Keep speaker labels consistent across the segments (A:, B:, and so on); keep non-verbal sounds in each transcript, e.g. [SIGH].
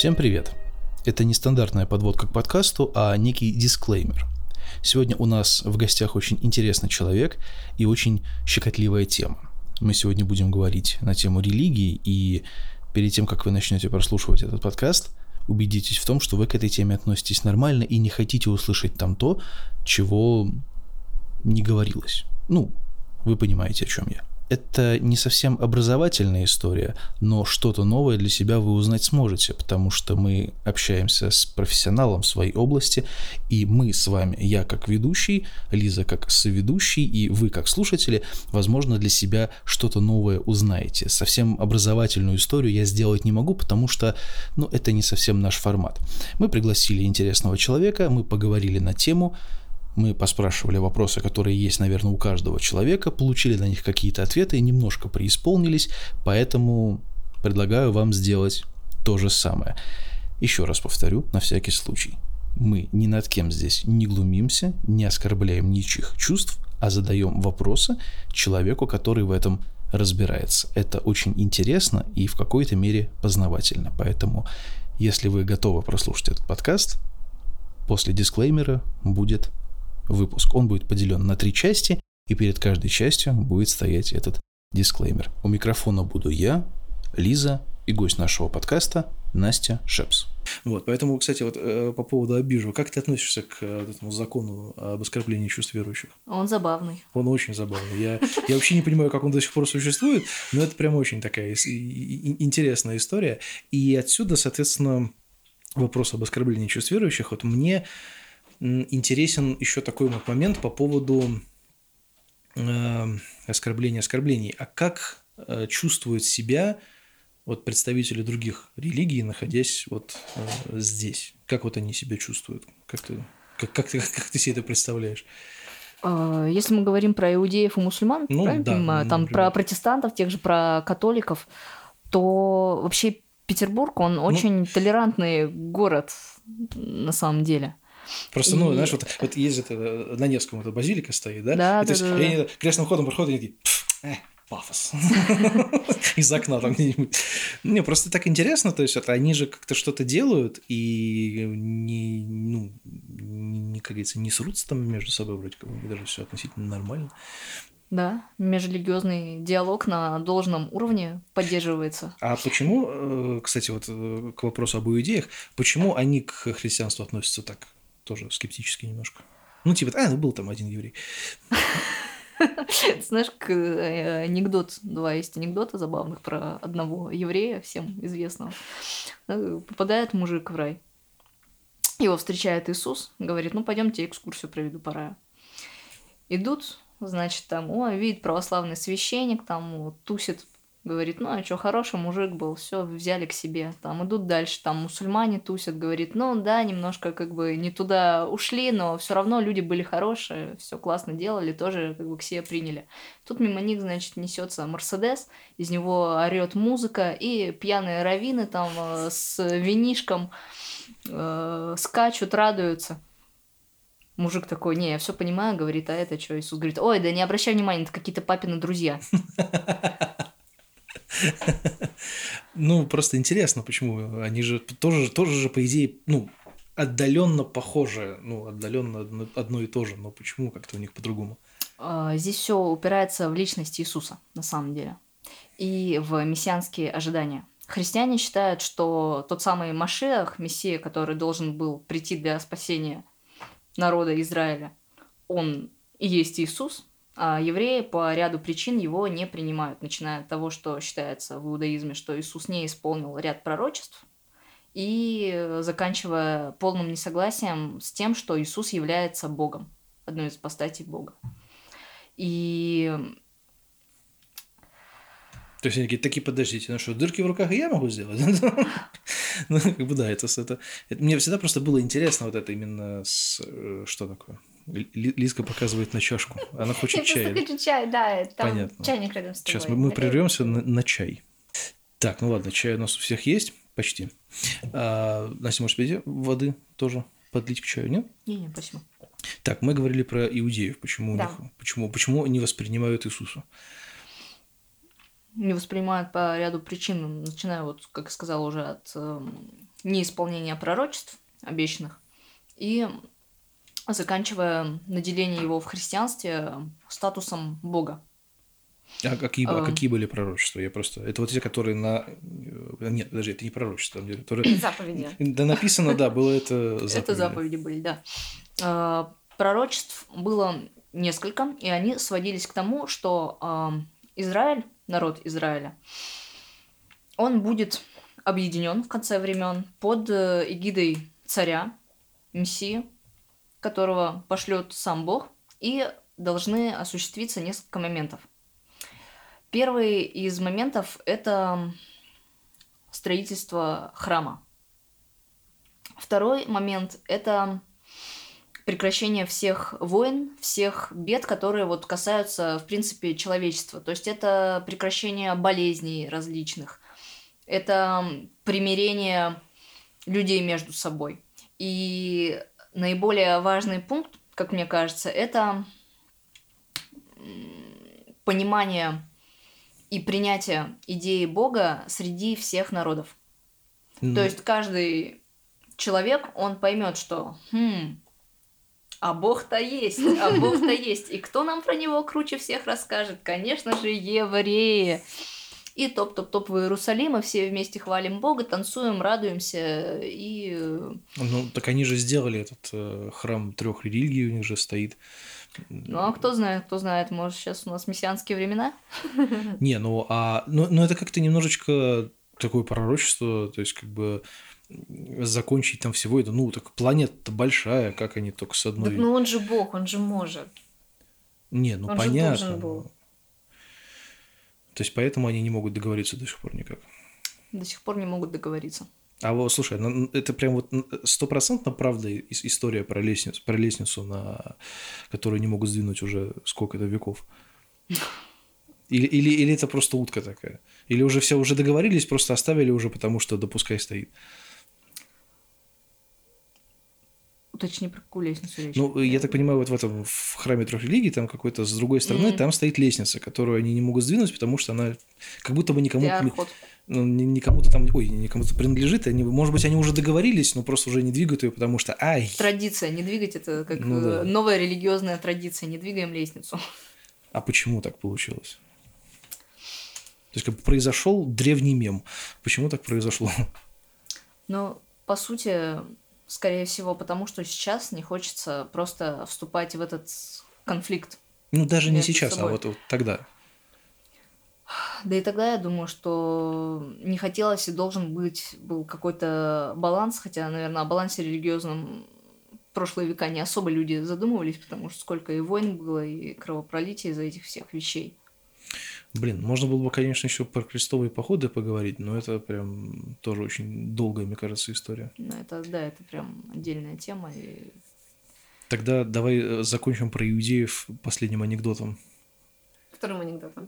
A: Всем привет! Это не стандартная подводка к подкасту, а некий дисклеймер. Сегодня у нас в гостях очень интересный человек и очень щекотливая тема. Мы сегодня будем говорить на тему религии, и перед тем, как вы начнете прослушивать этот подкаст, убедитесь в том, что вы к этой теме относитесь нормально и не хотите услышать там то, чего не говорилось. Ну, вы понимаете, о чем я. Это не совсем образовательная история, но что-то новое для себя вы узнать сможете, потому что мы общаемся с профессионалом своей области, и мы с вами, я как ведущий, Лиза как соведущий, и вы как слушатели, возможно, для себя что-то новое узнаете. Совсем образовательную историю я сделать не могу, потому что, ну, это не совсем наш формат. Мы пригласили интересного человека, мы поговорили на тему, мы поспрашивали вопросы, которые есть, наверное, у каждого человека, получили на них какие-то ответы и немножко преисполнились, поэтому предлагаю вам сделать то же самое. Еще раз повторю, на всякий случай. Мы ни над кем здесь не глумимся, не оскорбляем ничьих чувств, а задаем вопросы человеку, который в этом разбирается. Это очень интересно и в какой-то мере познавательно. Поэтому, если вы готовы прослушать этот подкаст, после дисклеймера будет выпуск. Он будет поделен на три части, и перед каждой частью будет стоять этот дисклеймер. У микрофона буду я, Лиза и гость нашего подкаста Настя Шепс. Вот, поэтому, кстати, вот э, по поводу обижу, как ты относишься к э, этому закону об оскорблении чувств верующих?
B: Он забавный.
A: Он очень забавный. Я, я вообще не понимаю, как он до сих пор существует, но это прям очень такая интересная история. И отсюда, соответственно, вопрос об оскорблении чувств верующих. Вот мне интересен еще такой вот момент по поводу э, оскорбления оскорблений. А как э, чувствуют себя вот представители других религий, находясь вот э, здесь? Как вот они себя чувствуют? Как ты, как, как, ты, как ты себе это представляешь?
B: А, если мы говорим про иудеев и мусульман, ну, правильно да, понимаю, там например. про протестантов, тех же про католиков, то вообще Петербург, он ну, очень толерантный город на самом деле.
A: Просто, ну, знаешь, вот, вот есть это, на Невском эта базилика стоит, да? Да, и, да, то есть, да, они да. крестным ходом проходят, и такие, э, пафос. [LAUGHS] Из окна там где-нибудь. Не, просто так интересно, то есть это они же как-то что-то делают и не, ну, не, как говорится, не срутся там между собой, вроде как бы даже все относительно нормально.
B: Да, межрелигиозный диалог на должном уровне поддерживается.
A: А почему, э, кстати, вот э, к вопросу об иудеях, почему они к христианству относятся так тоже скептически немножко. Ну, типа, а, ну был там один еврей.
B: Знаешь, э, анекдот, два есть анекдота забавных про одного еврея, всем известного. Э, попадает мужик в рай. Его встречает Иисус, говорит, ну, пойдемте экскурсию проведу по раю. Идут, значит, там, о, видит православный священник, там, тусит Говорит, ну а что, хороший мужик был, все, взяли к себе. Там идут дальше, там мусульмане тусят, говорит, ну да, немножко как бы не туда ушли, но все равно люди были хорошие, все классно делали, тоже как бы к себе приняли. Тут мимо них, значит, несется Мерседес, из него орет музыка, и пьяные равины там э, с винишком э, скачут, радуются. Мужик такой, не, я все понимаю, говорит, а это что? Иисус говорит, ой, да не обращай внимания, это какие-то папины друзья. [LAUGHS]
A: Ну, просто интересно, почему. Они же тоже, тоже же, по идее, ну, отдаленно похожи, ну, отдаленно одно и то же, но почему как-то у них по-другому?
B: А, здесь все упирается в личность Иисуса, на самом деле, и в мессианские ожидания. Христиане считают, что тот самый Машиах, Мессия, который должен был прийти для спасения народа Израиля, он и есть Иисус, а евреи по ряду причин его не принимают, начиная от того, что считается в иудаизме, что Иисус не исполнил ряд пророчеств, и заканчивая полным несогласием с тем, что Иисус является Богом, одной из постатей Бога. И
A: то есть они такие, такие, подождите, ну что, дырки в руках я могу сделать? [LAUGHS] ну, как бы да, это... Мне всегда просто было интересно вот это именно с... Э, что такое? Лизка показывает на чашку. Она хочет чай.
B: Я хочу чай, да. Там Понятно. чайник рядом с
A: тобой. Сейчас мы, мы прервемся на, на чай. Так, ну ладно, чай у нас у всех есть почти. А, Настя, может, тебе воды тоже подлить к чаю, нет?
B: Не, не, спасибо.
A: Так, мы говорили про иудеев. Почему, да. у них, почему, почему они воспринимают Иисуса?
B: Не воспринимают по ряду причин, начиная, вот, как я сказала, уже от э, неисполнения пророчеств обещанных и заканчивая наделение его в христианстве статусом Бога.
A: А какие, а какие были пророчества? Я просто... Это вот те, которые на... Нет, подожди, это не пророчества. Которые... [COUGHS]
B: Заповеди.
A: Да, написано, да, было это
B: заповеди. Это заповеди были, да. Пророчеств было несколько, и они сводились к тому, что Израиль, народ Израиля, он будет объединен в конце времен под э, эгидой царя, мессии, которого пошлет сам Бог, и должны осуществиться несколько моментов. Первый из моментов – это строительство храма. Второй момент – это прекращение всех войн, всех бед, которые вот касаются, в принципе, человечества. То есть это прекращение болезней различных, это примирение людей между собой. И наиболее важный пункт, как мне кажется, это понимание и принятие идеи Бога среди всех народов. Mm. То есть каждый человек, он поймет, что хм, а Бог-то есть, а [LAUGHS] Бог-то есть. И кто нам про него круче всех расскажет? Конечно же, евреи. И топ-топ-топ в Иерусалим, и все вместе хвалим Бога, танцуем, радуемся и...
A: Ну, так они же сделали этот э, храм трех религий, у них же стоит.
B: Ну, а кто знает, кто знает, может, сейчас у нас мессианские времена? [LAUGHS]
A: Не, ну, а, ну, ну это как-то немножечко такое пророчество, то есть, как бы закончить там всего это, ну, так планета-то большая, как они только с одной... Так,
B: ну, он же бог, он же может.
A: Не, ну, он понятно. Же должен был. То есть, поэтому они не могут договориться до сих пор никак.
B: До сих пор не могут договориться.
A: А вот, слушай, ну, это прям вот стопроцентно правда история про лестницу, про лестницу, на которую не могут сдвинуть уже сколько-то веков. Или, или, или это просто утка такая? Или уже все уже договорились, просто оставили уже, потому что допускай стоит?
B: Уточни про какую лестницу
A: речь. Ну, я так понимаю, вот в этом в храме трех религий, там какой-то с другой стороны, mm-hmm. там стоит лестница, которую они не могут сдвинуть, потому что она как будто бы никому... Ну, никому-то там, ой, никому-то принадлежит, они, может быть, они уже договорились, но просто уже не двигают ее, потому что, ай.
B: Традиция, не двигать это как ну, да. новая религиозная традиция, не двигаем лестницу.
A: А почему так получилось? То есть, как бы произошел древний мем. Почему так произошло?
B: Ну, по сути, скорее всего, потому что сейчас не хочется просто вступать в этот конфликт.
A: Ну, даже не сейчас, а собой. а вот, вот тогда.
B: Да и тогда я думаю, что не хотелось и должен быть был какой-то баланс, хотя, наверное, о балансе религиозном прошлые века не особо люди задумывались, потому что сколько и войн было, и кровопролития из-за этих всех вещей.
A: Блин, можно было бы, конечно, еще про крестовые походы поговорить, но это прям тоже очень долгая, мне кажется, история.
B: Ну, это, да, это прям отдельная тема. И...
A: Тогда давай э, закончим про иудеев последним анекдотом.
B: Вторым анекдотом.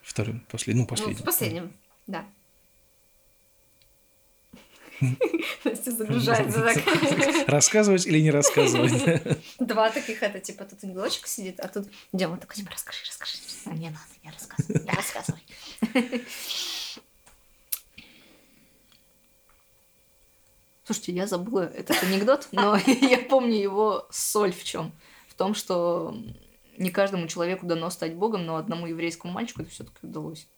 A: Вторым, последним, ну, последним. Ну,
B: последним, да. [LAUGHS] Настя загружается так. [LAUGHS]
A: Рассказывать или не рассказывать? [LAUGHS]
B: Два таких, это типа тут ангелочек сидит, а тут Дема такой, типа, расскажи, расскажи. А не надо, не рассказывай, не рассказывай. Слушайте, я забыла этот анекдот, но я помню его соль в чем. В том, что не каждому человеку дано стать богом, но одному еврейскому мальчику это все-таки удалось.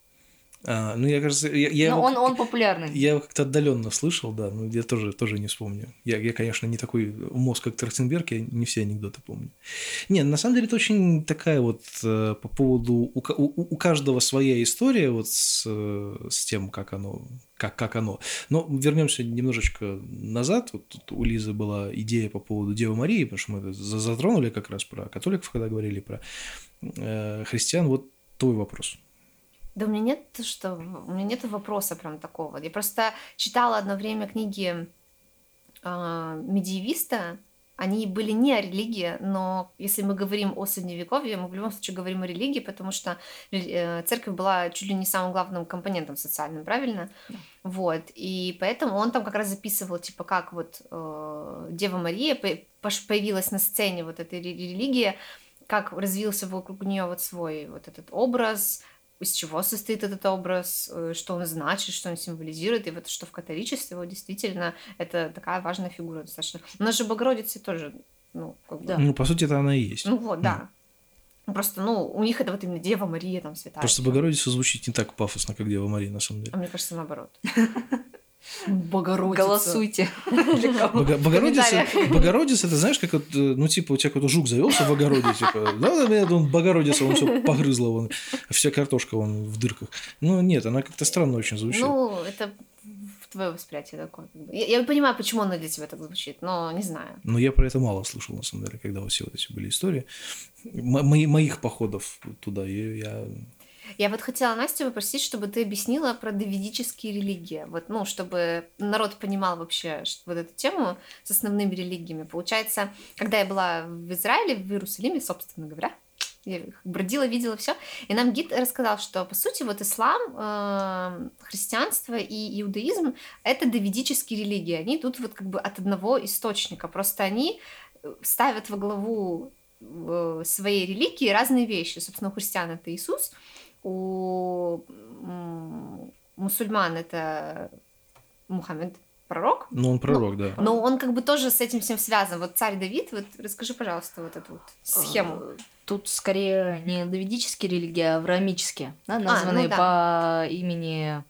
A: А, ну, я кажется, я, я
B: но его, он, он популярный.
A: Я его как-то отдаленно слышал, да, но я тоже, тоже не вспомню. Я, я, конечно, не такой мозг, как Трахтенберг, я не все анекдоты помню. Не, на самом деле это очень такая вот э, по поводу... У, у, у каждого своя история вот с, с тем, как оно, как, как оно. Но вернемся немножечко назад. Вот тут у Лизы была идея по поводу Девы Марии, потому что мы это затронули как раз про католиков, когда говорили про э, христиан. Вот твой вопрос.
C: Да у меня нет, что у меня нет вопроса прям такого. Я просто читала одно время книги э, медиевиста. Они были не о религии, но если мы говорим о средневековье, мы в любом случае говорим о религии, потому что э, церковь была чуть ли не самым главным компонентом социальным, правильно? Да. Вот. И поэтому он там как раз записывал, типа, как вот э, Дева Мария появилась на сцене вот этой религии, как развился вокруг нее вот свой вот этот образ, из чего состоит этот образ, э, что он значит, что он символизирует, и вот что в католичестве вот действительно это такая важная фигура достаточно. У нас же Богородица тоже, ну, как бы...
B: Да.
A: Ну, по сути, это она и есть.
C: Ну вот, да. Просто, ну, у них это вот именно Дева Мария, там, святая.
A: Просто. Богородица звучит не так пафосно, как Дева Мария, на самом
C: А
A: деле.
C: мне кажется, наоборот. [LAUGHS]
B: Богородица. Голосуйте. [LAUGHS]
A: Бого- Богородица. Богородица, это знаешь, как вот, э, ну, типа, у тебя какой-то жук завелся в огороде, типа, да, да, он Богородица, он все погрызла, вон, вся картошка вон в дырках. Ну, нет, она как-то странно очень звучит.
C: Ну, это твое восприятие такое. Я, я понимаю, почему оно для тебя так звучит, но не знаю.
A: Но я про это мало слышал, на самом деле, когда вот все вот эти были истории. Мо- мои- моих походов туда, и я...
C: Я вот хотела Настю попросить, чтобы ты объяснила про давидические религии. Вот, ну, чтобы народ понимал вообще вот эту тему с основными религиями. Получается, когда я была в Израиле, в Иерусалиме, собственно говоря, я бродила, видела все, и нам гид рассказал, что по сути вот ислам, э, христианство и иудаизм это давидические религии. Они идут вот как бы от одного источника. Просто они э, ставят во главу э, своей религии разные вещи. Собственно, у христиан это Иисус, у мусульман это Мухаммед, пророк.
A: Ну, он пророк, да.
C: Но он как бы тоже с этим всем связан. Вот царь Давид, вот расскажи, пожалуйста, вот эту вот схему.
B: Э, Тут скорее не давидические религии, а авраамические, да,
C: ну
B: названные
C: да.
B: по имени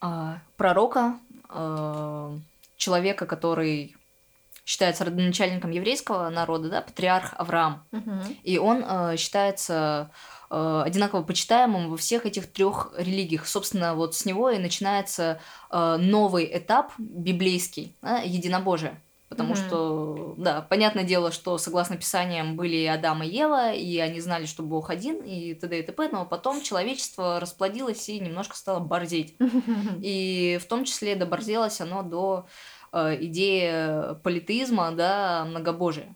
B: а, пророка, а, человека, который считается родоначальником еврейского народа, да, патриарх Авраам.
C: Мгм.
B: И он э, считается э, одинаково почитаемым во всех этих трех религиях. Собственно, вот с него и начинается э, новый этап библейский, да, единобожие. Потому
C: Мгм.
B: что, да, понятное дело, что согласно Писаниям были и Адам и Ева, и они знали, что Бог один, и т.д. и т.п., но потом человечество расплодилось и немножко стало борзеть. [LAUGHS] И в том числе доборзелось оно до э, идеи политеизма, да, многобожия.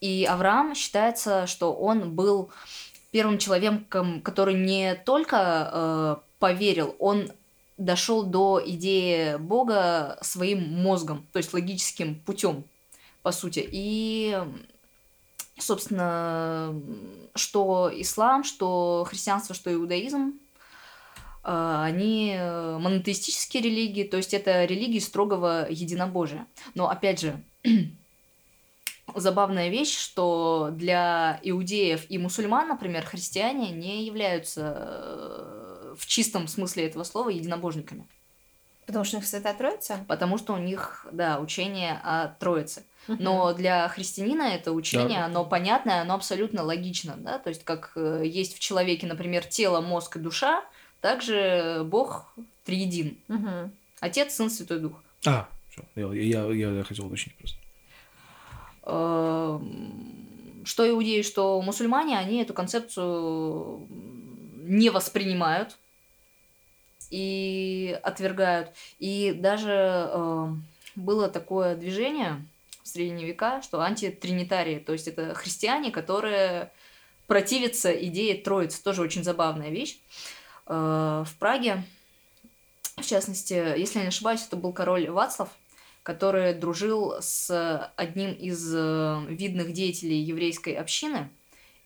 B: И Авраам считается, что он был первым человеком, который не только э, поверил, он дошел до идеи Бога своим мозгом, то есть логическим путем, по сути. И, собственно, что ислам, что христианство, что иудаизм, э, они монотеистические религии, то есть это религии строгого единобожия. Но опять же, забавная вещь, что для иудеев и мусульман, например, христиане не являются э, в чистом смысле этого слова единобожниками.
C: Потому что у них Святая Троица?
B: Потому что у них, да, учение о Троице. Но для христианина это учение,
A: Да.
B: оно понятное, оно абсолютно логично, да, то есть как э, есть в человеке, например, тело, мозг и душа, также Бог триедин.
C: Мгм.
B: Отец, Сын, Святой Дух.
A: А, всё, я, я, я хотел уточнить просто.
B: Эм, Что иудеи, что мусульмане, они эту концепцию не воспринимают и отвергают. И даже эм, было такое движение в средние века, что антитринитарии, то есть это христиане, которые противятся идее Троицы. Тоже очень забавная вещь. Э, В Праге, в частности, если я не ошибаюсь, это был король Вацлав, который дружил с одним из э, видных деятелей еврейской общины,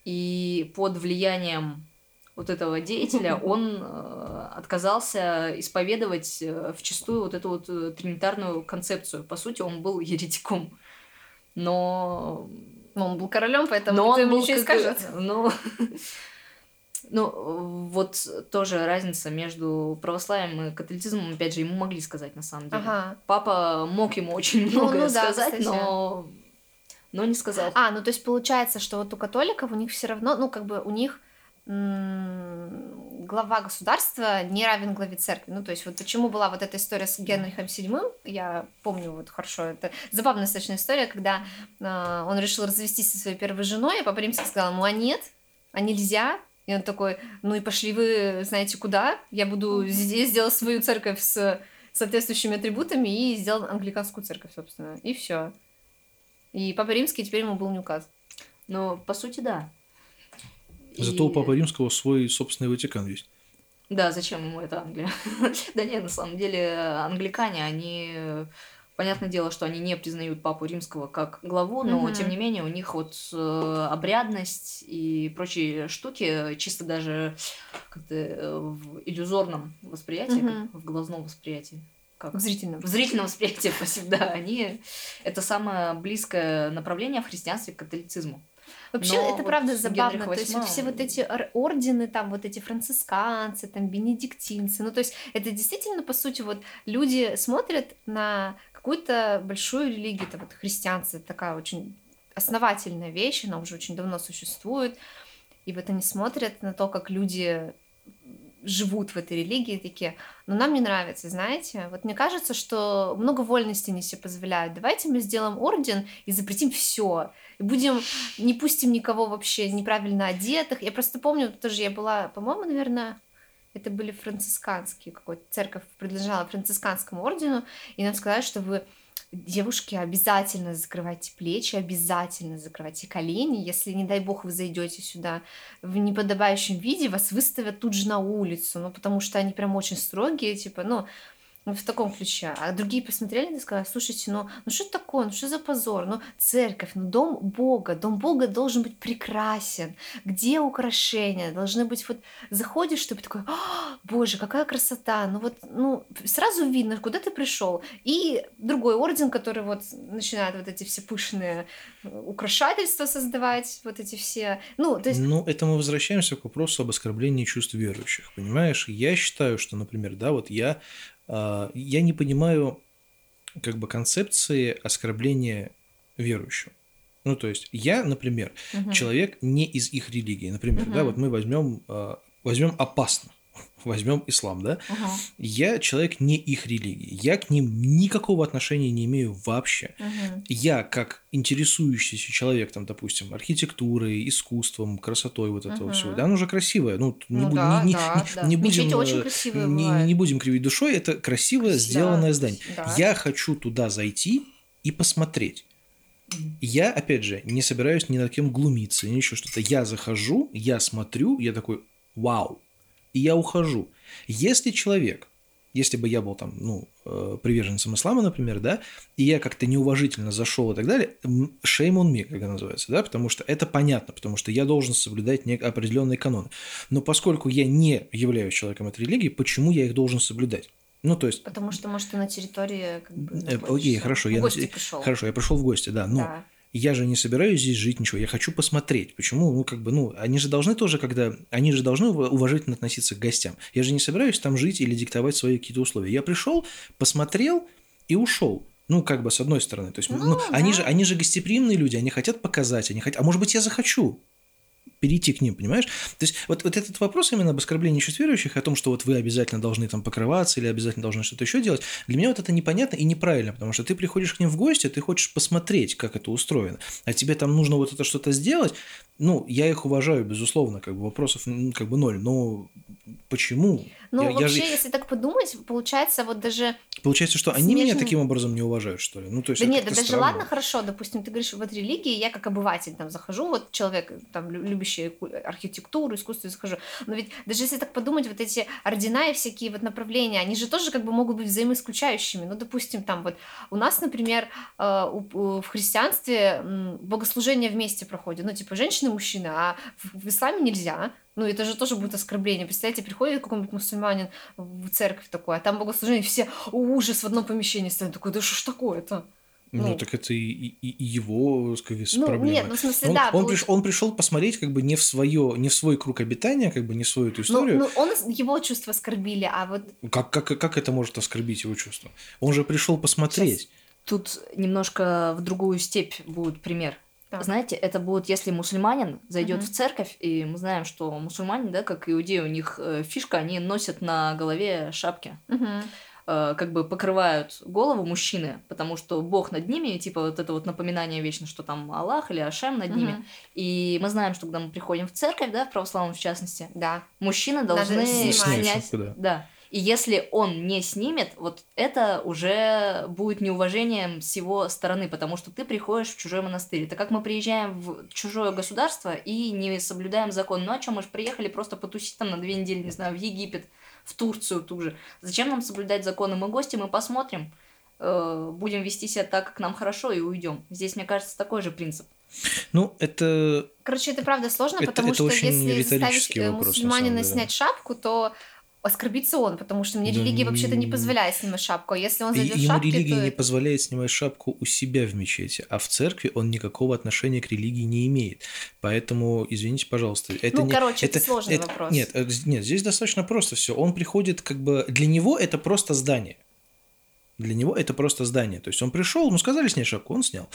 B: и под влиянием вот этого деятеля [LAUGHS] он э, отказался исповедовать э, вчастую вот эту вот тринитарную концепцию. По сути, он был еретиком. Но
C: Ну, он был королем, поэтому
B: но он был
C: не
B: как
C: скажет.
B: Ну, ну, вот тоже разница между православием и католицизмом, опять же, ему могли сказать на самом деле.
C: Ага.
B: Папа мог ему очень
C: Ну,
B: многое
C: ну да,
B: сказать,
C: кстати.
B: но... но не сказал.
C: А, ну то есть получается, что вот у католиков у них все равно, ну как бы у них глава государства не равен главе церкви. Ну то есть вот почему была вот эта история с Генрихом VII, я помню вот хорошо, это забавная достаточно история, когда а, он решил развестись со своей первой женой, а Папа Римский сказал ему, а нет, а нельзя, и он такой, ну и пошли вы, знаете, куда? Я буду здесь сделать свою церковь с соответствующими атрибутами и сделал англиканскую церковь, собственно. И все. И Папа Римский теперь ему был не указ.
B: Но, по сути, да.
A: Зато у
B: И-
A: Папы Римского свой собственный Ватикан есть.
B: Да, зачем ему это Англия? [LAUGHS] да нет, на самом деле, англикане, они Понятное дело, что они не признают папу римского как главу, но
C: Мгм.
B: тем не менее у них вот э, обрядность и прочие штуки чисто даже как-то э, в иллюзорном восприятии, как в глазном восприятии. Как?
C: В зрительном.
B: В зрительном восприятии, спасибо, да, они это самое близкое направление в христианстве к католицизму.
C: Вообще,
B: Но
C: это
B: вот
C: правда забавно.
B: Генрихом
C: То есть вот все
B: VIII
C: вот эти ор- ордены, там вот эти францисканцы, там бенедиктинцы, ну то есть это действительно, по сути, вот люди смотрят на какую-то большую религию, это вот христианство, это такая очень основательная вещь, она уже очень давно существует, и вот они смотрят на то, как люди живут в этой религии, такие, но нам не нравится, знаете, вот мне кажется, что много вольности они себе позволяют, давайте мы сделаем орден и запретим все, и будем, не пустим никого вообще неправильно одетых. Я просто помню, тоже я была, по-моему, наверное, это были францисканские, какой-то церковь предложила францисканскому ордену, и нам сказали, что вы девушки обязательно закрывайте плечи, обязательно закрывайте колени. Если, не дай бог, вы зайдете сюда в неподобающем виде, вас выставят тут же на улицу, ну, потому что они прям очень строгие, типа, ну, ну, в таком ключе. А другие посмотрели и сказали, слушайте, ну, ну что такое, ну что за позор? Ну, церковь, ну, дом Бога, дом Бога должен быть прекрасен. Где украшения? Должны быть вот, заходишь, чтобы такой, «А, боже, какая красота. Ну вот, ну, сразу видно, куда ты пришел. И другой орден, который вот начинает вот эти все пышные э, украшательства создавать, вот эти все, ну, то есть...
A: Ну, это мы возвращаемся к вопросу об оскорблении чувств верующих. Понимаешь, я считаю, что, например, да, вот я, я не понимаю как бы концепции оскорбления верующего. Ну, то есть я, например,
C: мгм.
A: человек не из их религии. Например, да,
C: Мгм.
A: вот мы возьмем возьмем опасно, возьмем ислам, да.
C: Ага,
A: Я человек не их религии. Я к ним никакого отношения не имею вообще.
C: мгм.
A: Я, как интересующийся человек, там, допустим, архитектурой, искусством, красотой вот этого
C: Мгм.
A: всего, да, оно же красивое. Ну, не,
C: Ну
A: бу-
C: да,
A: не- не-
C: да,
A: не-
C: да.
A: не будем,
C: очень
A: э, не, не будем кривить душой, это красивое,
C: Да,
A: сделанное здание.
C: да.
A: Я хочу туда зайти и посмотреть. Я, опять же, не собираюсь ни над кем глумиться, ни еще что-то. Я захожу, я смотрю, я такой, вау, и я ухожу. Если человек, если бы я был там, ну, э, приверженцем ислама, например, да, и я как-то неуважительно зашел и так далее, shame on me, как это называется, да, потому что это понятно, потому что я должен соблюдать нек- определенные каноны. Но поскольку я не являюсь человеком этой религии, почему я их должен соблюдать? Ну, то есть,
C: Потому что, может, ты на территории как бы
A: э, окей, хорошо,
C: В
A: я на
C: гости
A: те-
C: пришел.
A: хорошо, я пришел в гости, да, но
C: Да.
A: Я же не собираюсь здесь жить ничего, я хочу посмотреть. Почему? Ну, как бы, ну, они же должны тоже, когда... Они же должны ув- уважительно относиться к гостям. Я же не собираюсь там жить или диктовать свои какие-то условия. Я пришел, посмотрел и ушел. Ну, как бы, с одной стороны. То есть, ну,
C: Ну,
A: они,
C: да.
A: же, они же гостеприимные люди, они хотят показать, они хотят... А может быть, я захочу перейти к ним, понимаешь? То есть вот, вот этот вопрос именно об оскорблении чувств верующих, о том, что вот вы обязательно должны там покрываться или обязательно должны что-то еще делать, для меня вот это непонятно и неправильно, потому что ты приходишь к ним в гости, ты хочешь посмотреть, как это устроено, а тебе там нужно вот это что-то сделать, ну, я их уважаю, безусловно, как бы вопросов как бы ноль, но почему?
C: Ну,
A: Я- я
C: вообще,
A: же-
C: если так подумать, получается, вот даже...
A: Получается, что они меня таким образом не уважают, что ли? Ну, то есть
C: Да нет, да даже
A: странно.
C: ладно, хорошо, допустим, ты говоришь, вот религии, я как обыватель там захожу, вот человек, там, лю- любящий архитектуру, искусство, захожу. Но ведь даже если так подумать, вот эти ордена и всякие вот направления, они же тоже как бы могут быть взаимоисключающими. Ну, допустим, там вот у нас, например, э, в христианстве богослужение вместе проходит, ну, типа, женщины и мужчины, а в исламе нельзя. Ну, это же тоже будет оскорбление. Представляете, приходит какой-нибудь мусульманин в церковь такой, а там богослужение, все «О, ужас в одном помещении стоят. Такой, да что ж такое-то?
A: Ну,
C: Ну.
A: так это и, и- и его, так сказать,
C: Ну,
A: проблема.
C: нет, ну, в смысле,
A: он,
C: да.
A: он,
C: получ-
A: приш- он пришел посмотреть как бы не в свое, не в свой круг обитания, как бы не в свою эту
C: Ну,
A: историю.
C: ну, он, его чувства оскорбили, а вот
A: Как, как, как это может оскорбить его чувства? Он же пришел посмотреть.
B: Тут немножко в другую степь будет пример.
C: Так.
B: Знаете, это будет, если мусульманин зайдет
C: Мгм.
B: в церковь, и мы знаем, что мусульмане, да, как иудеи, у них э, фишка, они носят на голове шапки. э, как бы покрывают голову мужчины, потому что Бог над ними, и, типа вот это вот напоминание вечно, что там Аллах или Ашем над ними.
C: Мгм.
B: И мы знаем, что когда мы приходим в церковь, да, в православном в частности,
C: да.
B: мужчины должны.
A: Снять да.
B: Да. И если он не снимет, вот это уже будет неуважением с его стороны, потому что ты приходишь в чужой монастырь. Это как мы приезжаем в чужое государство и не соблюдаем закон. Ну а что, мы же приехали просто потусить там на две недели, не знаю, в Египет, в Турцию ту же. Зачем нам соблюдать законы? Мы гости, мы посмотрим. э, будем вести себя так, как нам хорошо, и уйдем. Здесь, мне кажется, такой же принцип.
A: Ну, это...
C: Короче, это правда сложно,
A: Это-
C: потому
A: это
C: что
A: очень
C: если заставить э,
A: вопрос, на
C: мусульманина
A: деле.
C: снять шапку, то оскорбится он, потому что мне
A: Да
C: религия вообще-то не позволяет снимать шапку. А если он зайдет в
A: Ему
C: шапке,
A: религия
C: то...
A: не позволяет снимать шапку у себя в мечети, а в церкви он никакого отношения к религии не имеет. Поэтому, извините, пожалуйста, это
C: Ну,
A: не...
C: короче, это сложный
A: это-
C: вопрос.
A: Нет, э, нет, здесь достаточно просто все. Он приходит как бы... Для него это просто здание. Для него это просто здание. То есть он пришел, ему сказали снять шапку, он снял.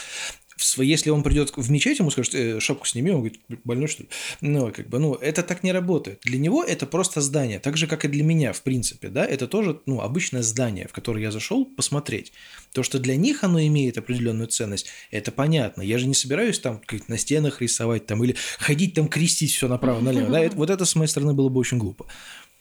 A: Если он придет в мечеть, ему скажут, «Э, шапку сними, он говорит, больной что ли? Ну, как бы, ну, это так не работает. Для него это просто здание, так же, как и для меня, в принципе, да, это тоже, ну, обычное здание, в которое я зашел посмотреть. То, что для них оно имеет определенную ценность, это понятно. Я же не собираюсь там как на стенах рисовать там или ходить там крестить все направо-налево, да, вот это с моей стороны было бы очень глупо.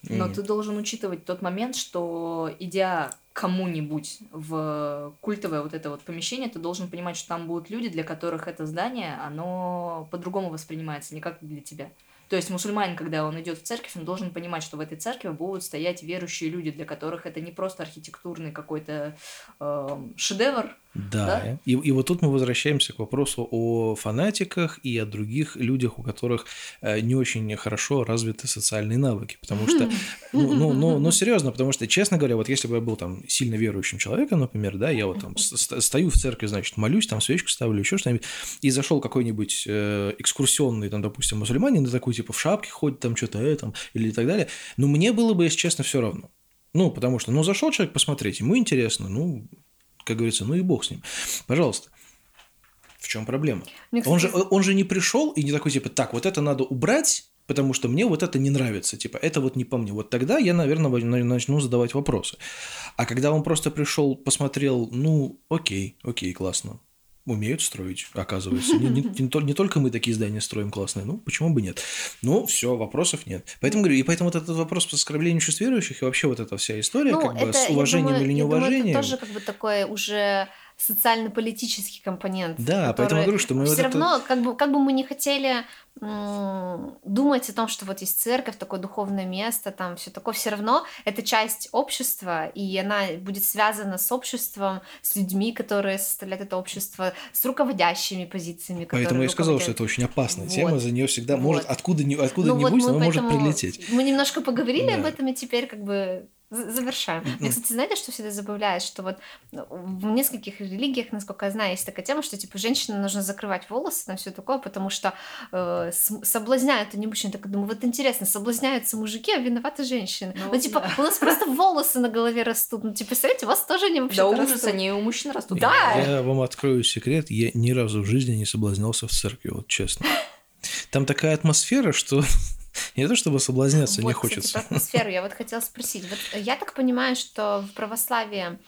B: Но ты должен учитывать тот момент, что идя кому-нибудь в культовое вот это вот помещение, ты должен понимать, что там будут люди, для которых это здание, оно по-другому воспринимается, не как для тебя. То есть мусульманин, когда он идет в церковь, он должен понимать, что в этой церкви будут стоять верующие люди, для которых это не просто архитектурный какой-то эм, шедевр,
A: Да.
B: Да?
A: И, и вот тут мы возвращаемся к вопросу о фанатиках и о других людях, у которых э, не очень хорошо развиты социальные навыки. Потому что, [LAUGHS] ну, ну, ну, ну, серьезно, потому что, честно говоря, вот если бы я был там сильно верующим человеком, например, да, я вот там стою в церкви, значит, молюсь, там свечку ставлю, еще что-нибудь, и зашел какой-нибудь э, экскурсионный, там, допустим, мусульманин, такой, типа, в шапке ходит, там, что-то, э, там, или так далее, ну, мне было бы, если честно, все равно. Ну, потому что, ну, зашел человек посмотреть, ему интересно, ну, как говорится, ну и бог с ним. Пожалуйста. В чем проблема?
C: Мне,
A: Он же,
C: кстати,
A: он же не пришел и не такой, типа, так, вот это надо убрать, потому что мне вот это не нравится, типа, это вот не по мне. Вот тогда я, наверное, начну задавать вопросы. А когда он просто пришел, посмотрел, ну, окей, окей, классно. Умеют строить, оказывается. Не, не- [LAUGHS] не не только мы такие здания строим классные, ну, почему бы нет? Ну, все, вопросов нет. Поэтому говорю, и поэтому вот этот вопрос с оскорблением чувств верующих и вообще вот эта вся история,
C: ну,
A: как бы,
C: это,
A: с
C: я
A: уважением
C: думаю-
A: или
C: я думаю,
A: неуважением.
C: это тоже как бы такой уже социально-политический компонент.
A: Да, поэтому я говорю, что мы вот
C: все
A: это-
C: равно, как бы, как бы мы не хотели думать о том, что вот есть церковь, такое духовное место, там все такое, все равно это часть общества, и она будет связана с обществом, с людьми, которые составляют это общество, с руководящими позициями.
A: Поэтому я и сказал, что это очень опасная
C: Вот.
A: тема, за нее всегда
C: Вот.
A: может откуда ни откуда
C: Ну вот
A: будь,
C: мы
A: но может прилететь.
C: Мы немножко поговорили
A: Да.
C: об этом, и теперь как бы завершаем. Мне, кстати, знаете, что всегда забавляет, что вот ну, в нескольких религиях, насколько я знаю, есть такая тема, что типа женщине нужно закрывать волосы, там все такое, потому что э, соблазняют они мужчин. Так думаю, вот интересно, соблазняются мужики, а виноваты женщины. Ну,
B: Ну,
C: типа,
B: да.
C: у нас просто волосы на голове растут. Ну, типа, представляете, у вас тоже они вообще
B: Да ужас, они у мужчин растут.
C: Да.
A: Я вам открою секрет, я ни разу в жизни не соблазнялся в церкви, вот честно. Там такая атмосфера, что не то чтобы соблазняться не
C: Вот,
A: хочется.
C: Кстати, про атмосферу я вот хотела спросить. Вот я так понимаю, что в православии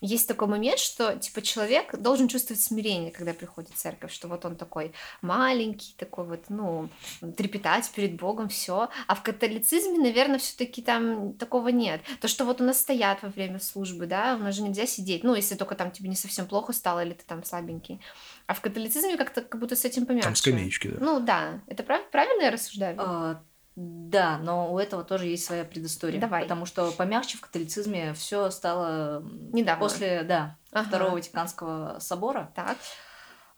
C: есть такой момент, что типа человек должен чувствовать смирение, когда приходит в церковь, что вот он такой маленький, такой вот, ну, трепетать перед Богом, все. А в католицизме, наверное, все-таки там такого нет. То, что вот у нас стоят во время службы, да, у нас же нельзя сидеть, ну, если только там тебе не совсем плохо стало или ты там слабенький. А в католицизме как-то как будто с этим помягче.
A: Там скамеечки, да.
C: Ну да, это прав- правильно я рассуждаю?
B: А, Да, но у этого тоже есть своя предыстория.
C: Давай.
B: Потому что помягче в католицизме все стало
C: Недавно.
B: после, да,
C: Ага.
B: Второго Ватиканского собора.
C: Так.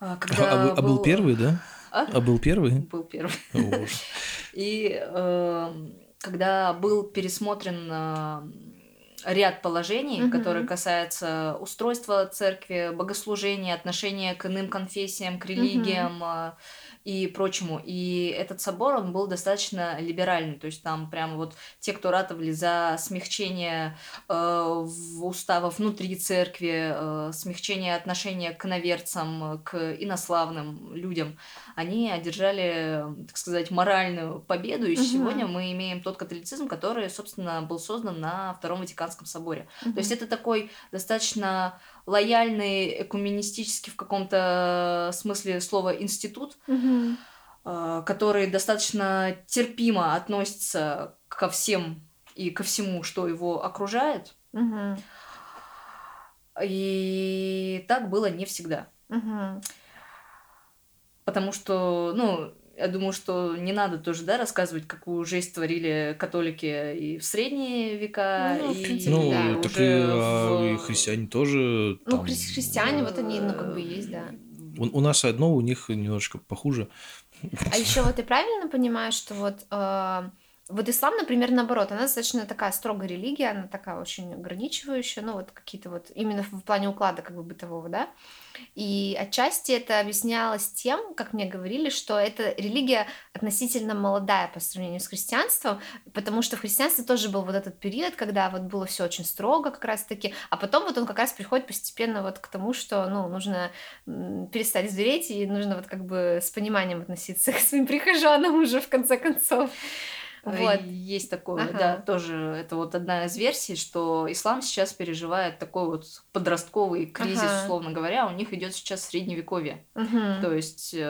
B: а,
A: А,
B: Когда
A: а был, а был первый, да?
B: А?
A: А был первый?
B: Был первый.
A: О. [LAUGHS]
B: И эм, когда был пересмотрен э, ряд положений,
C: Мгм.
B: которые касаются устройства церкви, богослужения, отношения к иным конфессиям, к религиям э, и прочему. И этот собор, он был достаточно либеральный, то есть там прямо вот те, кто ратовали за смягчение э, в уставов внутри церкви, э, смягчение отношения к иноверцам, к инославным людям, они одержали, так сказать, моральную победу, и
C: Мгм.
B: сегодня мы имеем тот католицизм, который, собственно, был создан на Втором Ватиканском соборе. То есть это такой достаточно лояльный, экуменистический в каком-то смысле слова институт, э, который достаточно терпимо относится ко всем и ко всему, что его окружает.
C: Мгм.
B: И так было не всегда.
C: Мгм.
B: Потому что, ну, я думаю, что не надо тоже, да, рассказывать, какую жесть творили католики и в средние века,
C: Ну, в
B: и
C: принципе,
A: Ну,
C: да.
A: так и,
B: уже
A: а, и
B: в-
A: христиане тоже.
C: Ну,
A: там,
C: хри- христиане, вот они, ну, как бы есть, да.
A: У, у нас одно, у них немножечко похуже.
C: А еще вот ты правильно понимаешь, что вот э, вот ислам, например, наоборот, она достаточно такая строгая религия, она такая очень ограничивающая, ну вот какие-то вот именно в плане уклада как бы бытового, да. И отчасти это объяснялось тем, как мне говорили, что эта религия относительно молодая по сравнению с христианством, потому что в христианстве тоже был вот этот период, когда вот было все очень строго как раз-таки, а потом вот он как раз приходит постепенно вот к тому, что, ну, нужно перестать звереть и нужно вот как бы с пониманием относиться [LAUGHS] к своим прихожанам уже в конце концов. Вот.
B: Э, Есть такое,
C: Ага.
B: да, тоже это вот одна из версий, что ислам сейчас переживает такой вот подростковый кризис,
C: Ага.
B: условно говоря, у них идет сейчас средневековье.
C: Мгм.
B: То есть э,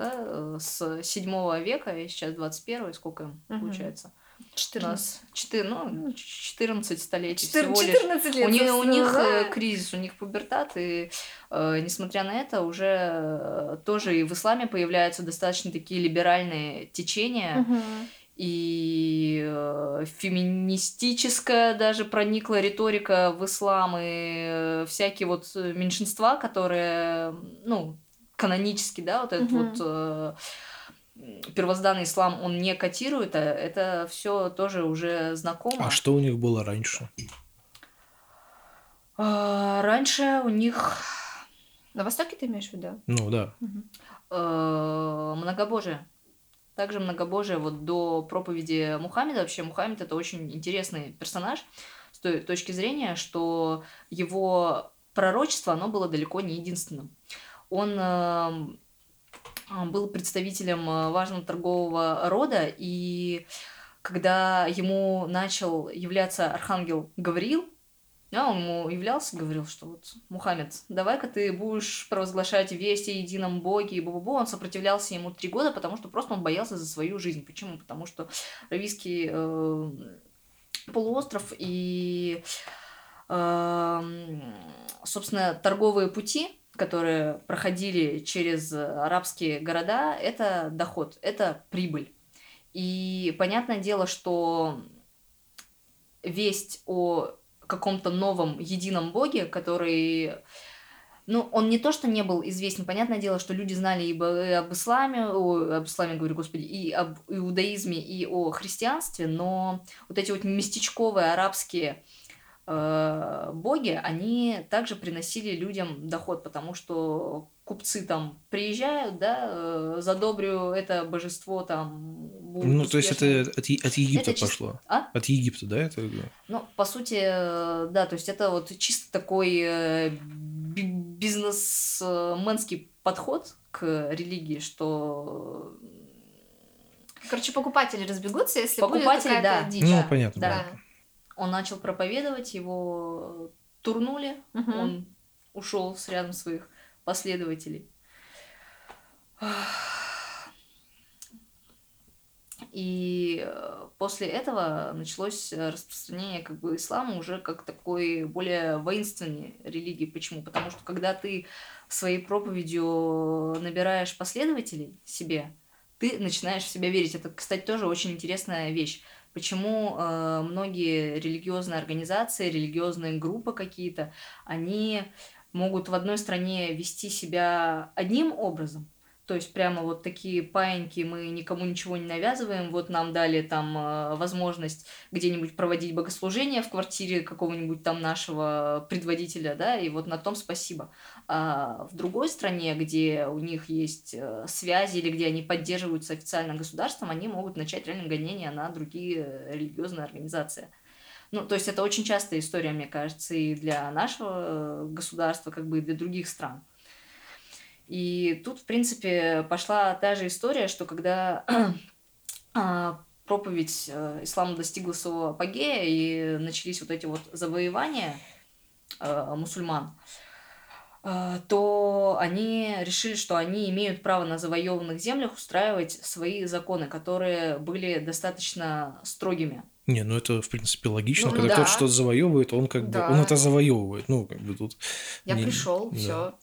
B: да, с 7 века и сейчас 21 сколько им
C: Мгм.
B: получается? У
C: 14.
B: нас 4, ну, 14 столетий
C: Четыр-
B: всего лишь.
C: 14 лет.
B: У них, у
C: собственно,
B: них
C: да.
B: э, кризис, у них пубертат, и э, несмотря на это, уже э, тоже и в исламе появляются достаточно такие либеральные течения,
C: Мгм.
B: И э, феминистическая даже проникла риторика в ислам, и э, всякие вот э, меньшинства, которые, ну, канонически, да, вот этот
C: Мгм.
B: вот э, первозданный ислам, он не котирует, а это все тоже уже знакомо.
A: А что у них было раньше?
B: А, Раньше у них
C: На Востоке ты имеешь в виду?
A: Ну да.
B: э, многобожие. Также многобожие вот до проповеди Мухаммеда. Вообще Мухаммед это очень интересный персонаж с той точки зрения, что его пророчество, оно было далеко не единственным. Он эм, а, был представителем э, важного торгового рода, и когда ему начал являться архангел Гавриил, а он ему являлся, говорил, что вот, Мухаммед, давай-ка ты будешь провозглашать весть о едином Боге и бу Он сопротивлялся ему три года, потому что просто он боялся за свою жизнь. Почему? Потому что Равийский э, полуостров и, э, собственно, торговые пути, которые проходили через арабские города, это доход, это прибыль. И понятное дело, что весть о каком-то новом едином боге, который... Ну, он не то, что не был известен. Понятное дело, что люди знали и об, исламе, о, об исламе, говорю, господи, и об иудаизме, и о христианстве, но вот эти вот местечковые арабские э, боги, они также приносили людям доход, потому что купцы там приезжают, да, э, задобрю это божество там. будут
A: Ну, то есть это от, от Египта
B: Это чисто-
A: пошло.
B: А?
A: От Египта, да, это?
B: Ну, по сути, э, да, то есть это вот чисто такой э, би- бизнесменский подход к религии, что
C: Короче, покупатели разбегутся, если
B: Покупатели,
C: будет какая-то
B: да.
C: дичь.
A: Ну, понятно,
B: да.
A: понятно.
B: он начал проповедовать, его турнули,
C: Мгм.
B: он ушел с рядом своих последователей. И э, после этого началось э, распространение как бы ислама уже как такой более воинственной религии. Почему? Потому что когда ты своей проповедью набираешь последователей себе, ты начинаешь в себя верить. Это, кстати, тоже очень интересная вещь. Почему э, многие религиозные организации, религиозные группы какие-то, они могут в одной стране вести себя одним образом, то есть прямо вот такие паиньки, мы никому ничего не навязываем, вот нам дали там э, возможность где-нибудь проводить богослужение в квартире какого-нибудь там нашего предводителя, да, и вот на том спасибо. А в другой стране, где у них есть э, связи или где они поддерживаются официально государством, они могут начать реально гонения на другие э, религиозные организации. Ну, то есть это очень частая история, мне кажется, и для нашего э, государства, как бы и для других стран. И тут, в принципе, пошла та же история, что когда [CLEARS THROAT] а, проповедь э, ислама достигла своего апогея и начались вот эти вот завоевания э, мусульман, то они решили, что они имеют право на завоеванных землях устраивать свои законы, которые были достаточно строгими.
A: Не, ну это, в принципе, логично.
C: Ну,
A: Когда
C: да.
A: кто-то что-то завоевывает, он как
C: Да.
A: бы... Он это завоевывает. Ну, как бы тут...
C: Я
A: не-
C: пришел,
A: да.
C: все.